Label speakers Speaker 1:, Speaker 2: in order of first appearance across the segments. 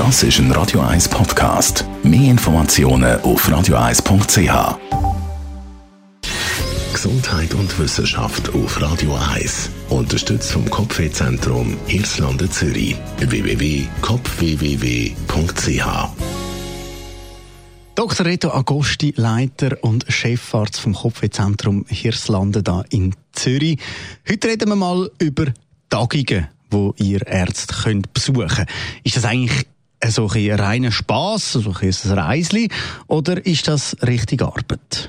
Speaker 1: Das ist ein Radio 1 Podcast. Mehr Informationen auf radio1.ch. Gesundheit und Wissenschaft auf Radio 1. Unterstützt vom Kopfwehzentrum Irlande Zürich. www.kopfwww.ch
Speaker 2: Dr. Reto Agosti, Leiter und Chefarzt vom Kopfwehzentrum Hirslanden da in Zürich. Heute reden wir mal über Tagungen, wo ihr Ärzte könnt besuchen. Ist das eigentlich so ein reiner Spass, so ein Reisli, oder ist das richtige Arbeit?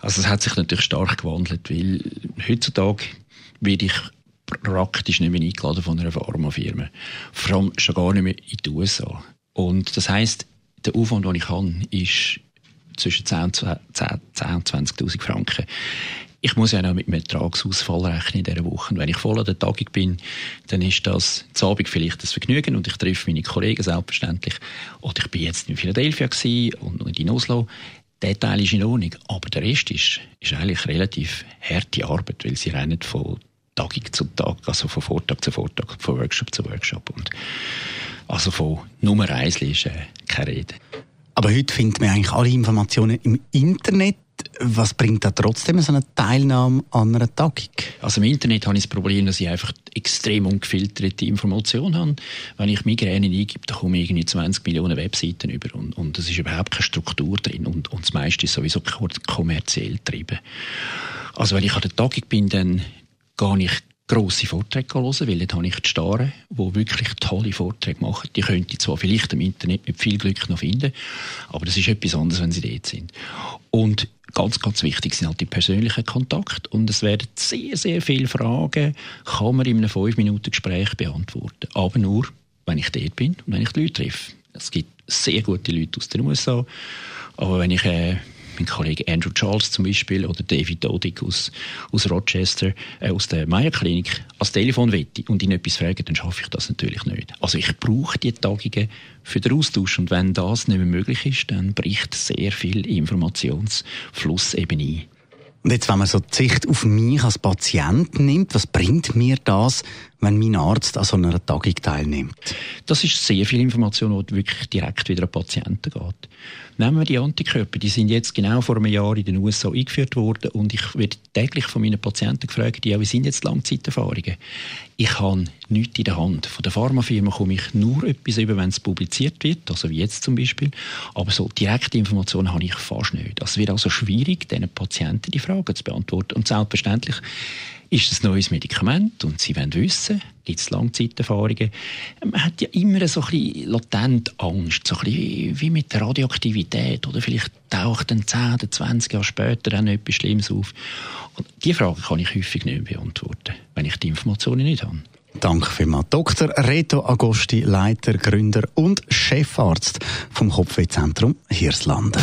Speaker 3: Also es hat sich natürlich stark gewandelt, weil heutzutage werde ich praktisch nicht mehr eingeladen von einer Pharmafirma. Vor allem schon gar nicht mehr in die USA. Und das heisst, der Aufwand, den ich habe, ist zwischen 10 und 20.000 Franken ich muss ja noch mit einem Ertragsausfall rechnen in dieser Woche. Und wenn ich voll an der Tagung bin, dann ist das zu Abend vielleicht das Vergnügen und ich treffe meine Kollegen selbstverständlich. Oder ich bin jetzt in Philadelphia und in Oslo. Der Teil ist in Ordnung, aber der Rest ist, ist eigentlich relativ harte Arbeit, weil sie rennen von Tagung zu Tag, also von Vortag zu Vortag, von Workshop zu Workshop. Und also von Nummer eins ist äh, keine Rede.
Speaker 2: Aber heute findet man eigentlich alle Informationen im Internet was bringt da trotzdem so eine Teilnahme an einer Tagung?
Speaker 3: Also im Internet habe ich das Problem, dass ich einfach extrem ungefilterte Informationen habe. Wenn ich Migräne eingebe, dann komme ich irgendwie 20 Millionen Webseiten über und, und es ist überhaupt keine Struktur drin und, und das meiste ist sowieso kommerziell getrieben. Also wenn ich an der Tagung bin, dann gehe ich grosse Vorträge hören, weil dort habe ich die Starren, die wirklich tolle Vorträge machen. Die könnte ich zwar vielleicht im Internet mit viel Glück noch finden, aber das ist etwas anderes, wenn sie dort sind. Und ganz, ganz wichtig sind halt die persönlichen Kontakte. Und es werden sehr, sehr viele Fragen, kann man in einem 5-Minuten-Gespräch beantworten. Aber nur, wenn ich dort bin und wenn ich die Leute treffe. Es gibt sehr gute Leute aus den USA, aber wenn ich äh, mein Kollege Andrew Charles zum Beispiel oder David Dodig aus, aus Rochester, äh, aus der Meyer Klinik, als Telefon wette und ihn etwas frage, dann schaffe ich das natürlich nicht. Also ich brauche die Tagungen für den Austausch und wenn das nicht mehr möglich ist, dann bricht sehr viel Informationsfluss eben ein.
Speaker 2: Und jetzt, wenn man so die Sicht auf mich als Patient nimmt, was bringt mir das, wenn mein Arzt an so einer Tagung teilnimmt?
Speaker 3: Das ist sehr viel Information, die wirklich direkt wieder an Patienten geht. Nehmen wir die Antikörper, die sind jetzt genau vor einem Jahr in den USA eingeführt worden und ich werde täglich von meinen Patienten gefragt, ja, wie sind jetzt Langzeiterfahrungen? Ich habe nichts in der Hand. Von der Pharmafirma komme ich nur etwas über, wenn es publiziert wird, also wie jetzt zum Beispiel, aber so direkte Informationen habe ich fast nicht. Es wird also schwierig, diesen Patienten die Fragen zu beantworten und selbstverständlich ist es ein neues Medikament und Sie wollen wissen, gibt es Langzeiterfahrungen. Man hat ja immer so ein bisschen latent Angst, so ein bisschen wie mit der Radioaktivität oder vielleicht taucht dann 10 oder 20 Jahre später dann etwas Schlimmes auf. Und diese Frage kann ich häufig nicht beantworten, wenn ich die Informationen nicht habe.
Speaker 2: Danke vielmals. Dr. Reto Agosti, Leiter, Gründer und Chefarzt vom Kopfwehzentrum Hirslanden.